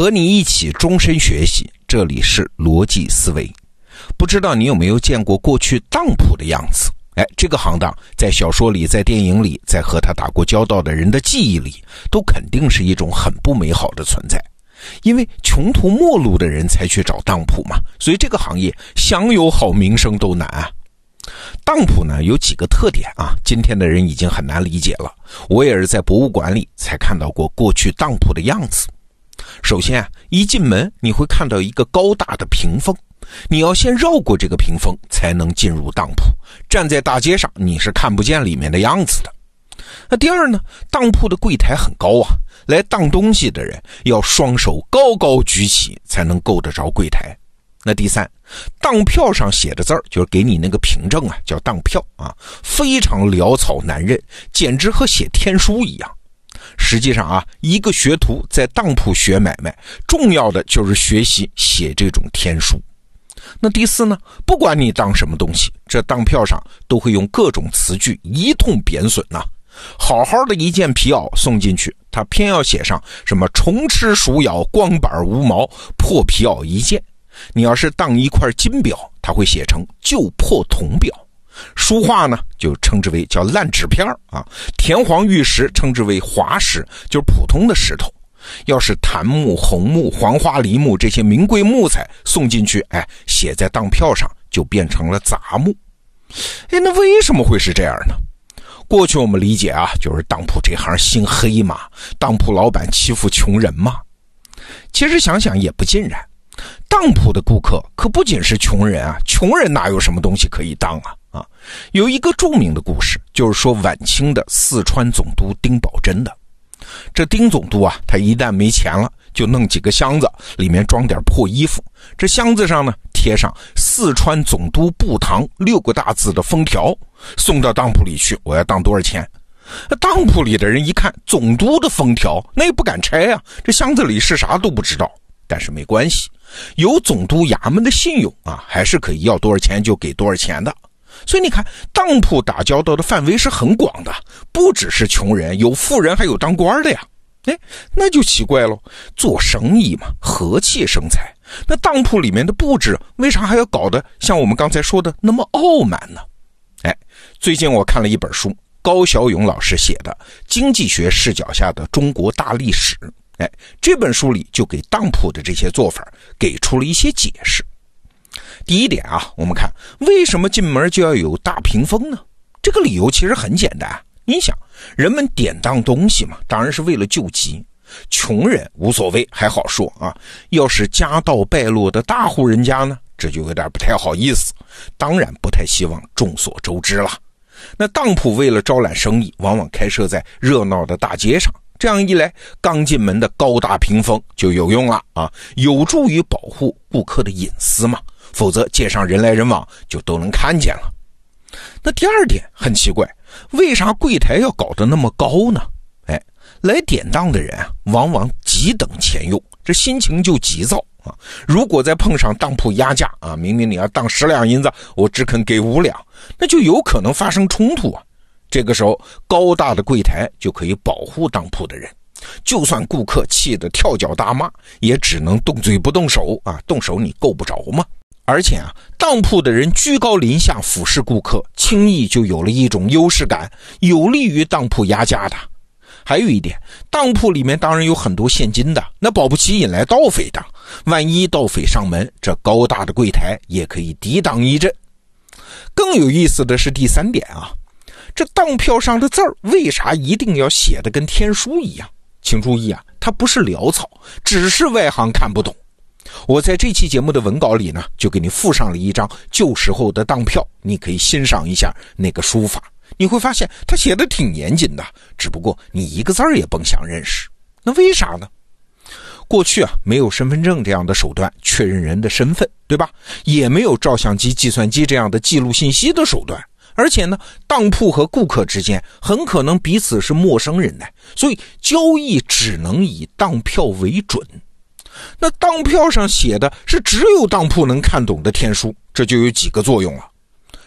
和你一起终身学习，这里是逻辑思维。不知道你有没有见过过去当铺的样子？哎，这个行当在小说里、在电影里、在和他打过交道的人的记忆里，都肯定是一种很不美好的存在。因为穷途末路的人才去找当铺嘛，所以这个行业想有好名声都难啊。当铺呢有几个特点啊，今天的人已经很难理解了。我也是在博物馆里才看到过过去当铺的样子。首先啊，一进门你会看到一个高大的屏风，你要先绕过这个屏风才能进入当铺。站在大街上你是看不见里面的样子的。那第二呢，当铺的柜台很高啊，来当东西的人要双手高高举起才能够得着柜台。那第三，当票上写的字儿就是给你那个凭证啊，叫当票啊，非常潦草难认，简直和写天书一样。实际上啊，一个学徒在当铺学买卖，重要的就是学习写这种天书。那第四呢，不管你当什么东西，这当票上都会用各种词句一通贬损呐。好好的一件皮袄送进去，他偏要写上什么虫吃鼠咬、光板无毛、破皮袄一件。你要是当一块金表，他会写成旧破铜表；书画呢，就称之为叫烂纸片啊；田黄玉石称之为滑石，就是普通的石头。要是檀木、红木、黄花梨木这些名贵木材送进去，哎，写在当票上就变成了杂木。哎，那为什么会是这样呢？过去我们理解啊，就是当铺这行心黑嘛，当铺老板欺负穷人嘛。其实想想也不尽然。当铺的顾客可不仅是穷人啊，穷人哪有什么东西可以当啊？啊，有一个著名的故事，就是说晚清的四川总督丁宝桢的。这丁总督啊，他一旦没钱了，就弄几个箱子，里面装点破衣服。这箱子上呢，贴上“四川总督布堂”六个大字的封条，送到当铺里去。我要当多少钱？当铺里的人一看总督的封条，那也不敢拆啊。这箱子里是啥都不知道。但是没关系，有总督衙门的信用啊，还是可以要多少钱就给多少钱的。所以你看，当铺打交道的范围是很广的，不只是穷人，有富人，还有当官的呀。哎，那就奇怪喽，做生意嘛，和气生财。那当铺里面的布置，为啥还要搞得像我们刚才说的那么傲慢呢？哎，最近我看了一本书，高小勇老师写的《经济学视角下的中国大历史》。哎，这本书里就给当铺的这些做法给出了一些解释。第一点啊，我们看为什么进门就要有大屏风呢？这个理由其实很简单。你想，人们典当东西嘛，当然是为了救急。穷人无所谓，还好说啊。要是家道败落的大户人家呢，这就有点不太好意思，当然不太希望众所周知了。那当铺为了招揽生意，往往开设在热闹的大街上。这样一来，刚进门的高大屏风就有用了啊，有助于保护顾客的隐私嘛。否则街上人来人往就都能看见了。那第二点很奇怪，为啥柜台要搞得那么高呢？哎，来典当的人啊，往往急等钱用，这心情就急躁啊。如果再碰上当铺压价啊，明明你要当十两银子，我只肯给五两，那就有可能发生冲突啊。这个时候，高大的柜台就可以保护当铺的人，就算顾客气得跳脚大骂，也只能动嘴不动手啊，动手你够不着嘛。而且啊，当铺的人居高临下俯视顾客，轻易就有了一种优势感，有利于当铺压价的。还有一点，当铺里面当然有很多现金的，那保不齐引来盗匪的。万一盗匪上门，这高大的柜台也可以抵挡一阵。更有意思的是第三点啊。这当票上的字儿为啥一定要写的跟天书一样？请注意啊，它不是潦草，只是外行看不懂。我在这期节目的文稿里呢，就给你附上了一张旧时候的当票，你可以欣赏一下那个书法。你会发现他写的挺严谨的，只不过你一个字儿也甭想认识。那为啥呢？过去啊，没有身份证这样的手段确认人的身份，对吧？也没有照相机、计算机这样的记录信息的手段。而且呢，当铺和顾客之间很可能彼此是陌生人呢，所以交易只能以当票为准。那当票上写的是只有当铺能看懂的天书，这就有几个作用了。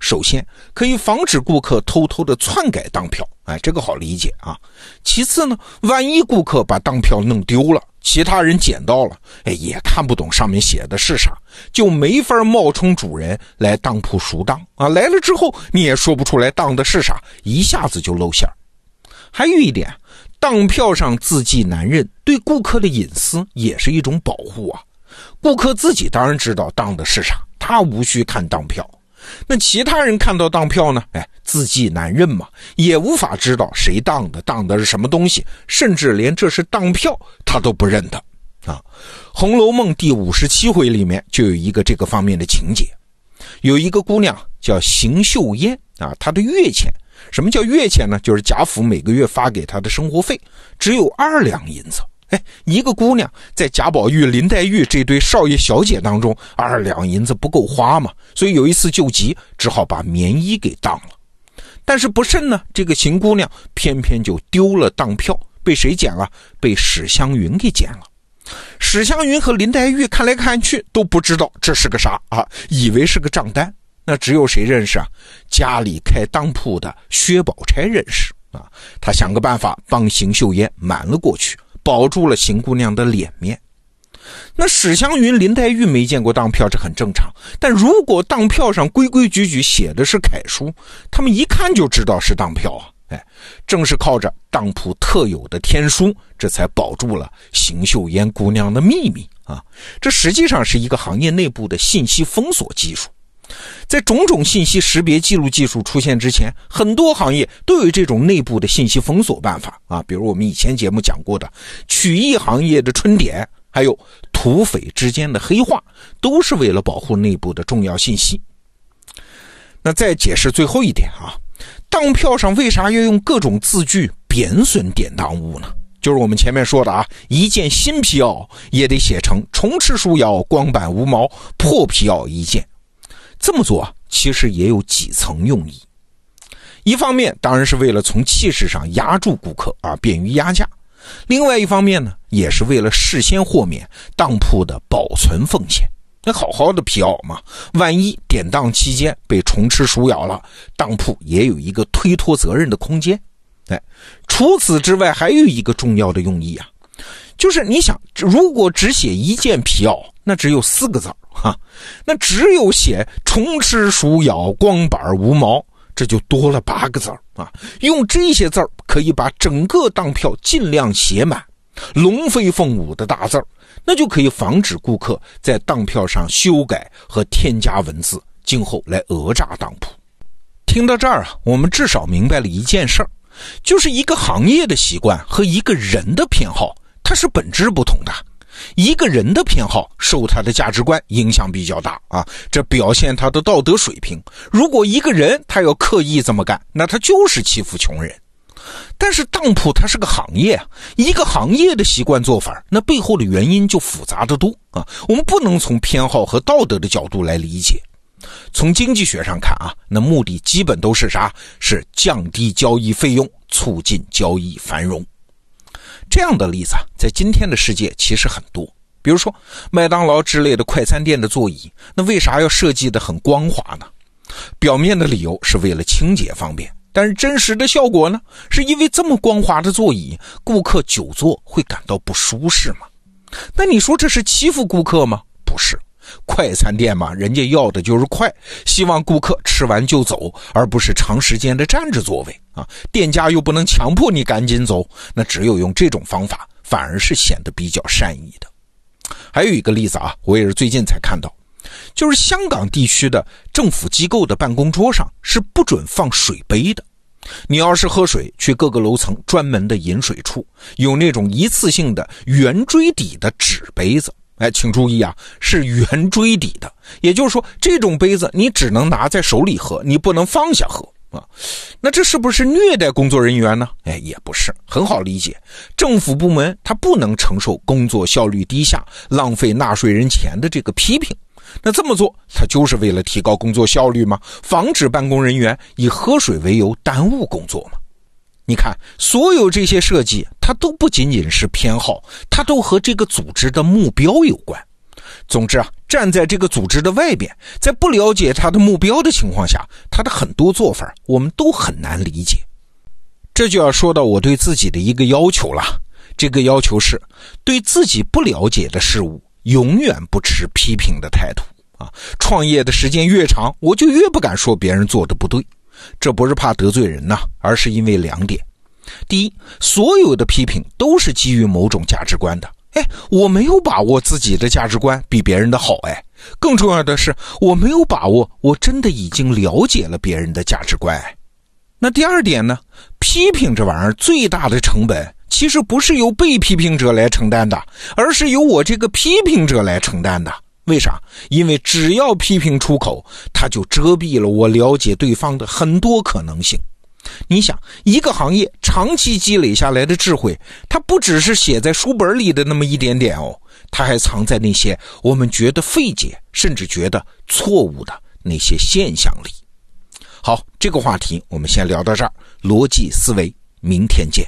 首先，可以防止顾客偷偷的篡改当票，哎，这个好理解啊。其次呢，万一顾客把当票弄丢了，其他人捡到了，哎，也看不懂上面写的是啥，就没法冒充主人来当铺赎当啊。来了之后，你也说不出来当的是啥，一下子就露馅。还有一点，当票上字迹难认，对顾客的隐私也是一种保护啊。顾客自己当然知道当的是啥，他无需看当票。那其他人看到当票呢？哎，字迹难认嘛，也无法知道谁当的，当的是什么东西，甚至连这是当票他都不认得啊。《红楼梦》第五十七回里面就有一个这个方面的情节，有一个姑娘叫邢岫烟啊，她的月钱，什么叫月钱呢？就是贾府每个月发给她的生活费，只有二两银子。哎，一个姑娘在贾宝玉、林黛玉这对少爷小姐当中，二两银子不够花嘛，所以有一次救急，只好把棉衣给当了。但是不慎呢，这个秦姑娘偏偏就丢了当票，被谁捡了？被史湘云给捡了。史湘云和林黛玉看来看去都不知道这是个啥啊，以为是个账单。那只有谁认识啊？家里开当铺的薛宝钗认识啊。他想个办法帮邢岫烟瞒了过去。保住了邢姑娘的脸面。那史湘云、林黛玉没见过当票，这很正常。但如果当票上规规矩矩写的是楷书，他们一看就知道是当票啊！哎，正是靠着当铺特有的天书，这才保住了邢岫烟姑娘的秘密啊！这实际上是一个行业内部的信息封锁技术。在种种信息识别记录技术出现之前，很多行业都有这种内部的信息封锁办法啊，比如我们以前节目讲过的曲艺行业的春点，还有土匪之间的黑话，都是为了保护内部的重要信息。那再解释最后一点啊，当票上为啥要用各种字句贬损典当物呢？就是我们前面说的啊，一件新皮袄也得写成虫吃鼠咬，光板无毛，破皮袄一件。这么做其实也有几层用意，一方面当然是为了从气势上压住顾客啊，便于压价；另外一方面呢，也是为了事先豁免当铺的保存风险。那好好的皮袄嘛，万一典当期间被虫吃鼠咬了，当铺也有一个推脱责任的空间。哎，除此之外，还有一个重要的用意啊，就是你想，如果只写一件皮袄，那只有四个字哈，那只有写虫吃鼠咬光板无毛，这就多了八个字啊。用这些字可以把整个当票尽量写满，龙飞凤舞的大字，那就可以防止顾客在当票上修改和添加文字，今后来讹诈当铺。听到这儿啊，我们至少明白了一件事儿，就是一个行业的习惯和一个人的偏好，它是本质不同的。一个人的偏好受他的价值观影响比较大啊，这表现他的道德水平。如果一个人他要刻意这么干，那他就是欺负穷人。但是当铺它是个行业啊，一个行业的习惯做法，那背后的原因就复杂的多啊。我们不能从偏好和道德的角度来理解。从经济学上看啊，那目的基本都是啥？是降低交易费用，促进交易繁荣。这样的例子啊，在今天的世界其实很多。比如说麦当劳之类的快餐店的座椅，那为啥要设计的很光滑呢？表面的理由是为了清洁方便，但是真实的效果呢，是因为这么光滑的座椅，顾客久坐会感到不舒适吗？那你说这是欺负顾客吗？不是。快餐店嘛，人家要的就是快，希望顾客吃完就走，而不是长时间的站着座位啊。店家又不能强迫你赶紧走，那只有用这种方法，反而是显得比较善意的。还有一个例子啊，我也是最近才看到，就是香港地区的政府机构的办公桌上是不准放水杯的。你要是喝水，去各个楼层专门的饮水处，有那种一次性的圆锥底的纸杯子。哎，请注意啊，是圆锥底的，也就是说，这种杯子你只能拿在手里喝，你不能放下喝啊。那这是不是虐待工作人员呢？哎，也不是，很好理解。政府部门它不能承受工作效率低下、浪费纳税人钱的这个批评。那这么做，它就是为了提高工作效率吗？防止办公人员以喝水为由耽误工作吗？你看，所有这些设计，它都不仅仅是偏好，它都和这个组织的目标有关。总之啊，站在这个组织的外边，在不了解它的目标的情况下，它的很多做法我们都很难理解。这就要说到我对自己的一个要求了：这个要求是对自己不了解的事物，永远不持批评的态度啊。创业的时间越长，我就越不敢说别人做的不对。这不是怕得罪人呐，而是因为两点：第一，所有的批评都是基于某种价值观的。哎，我没有把握自己的价值观比别人的好。哎，更重要的是，我没有把握我真的已经了解了别人的价值观。那第二点呢？批评这玩意儿最大的成本，其实不是由被批评者来承担的，而是由我这个批评者来承担的。为啥？因为只要批评出口，它就遮蔽了我了解对方的很多可能性。你想，一个行业长期积累下来的智慧，它不只是写在书本里的那么一点点哦，它还藏在那些我们觉得费解，甚至觉得错误的那些现象里。好，这个话题我们先聊到这儿。逻辑思维，明天见。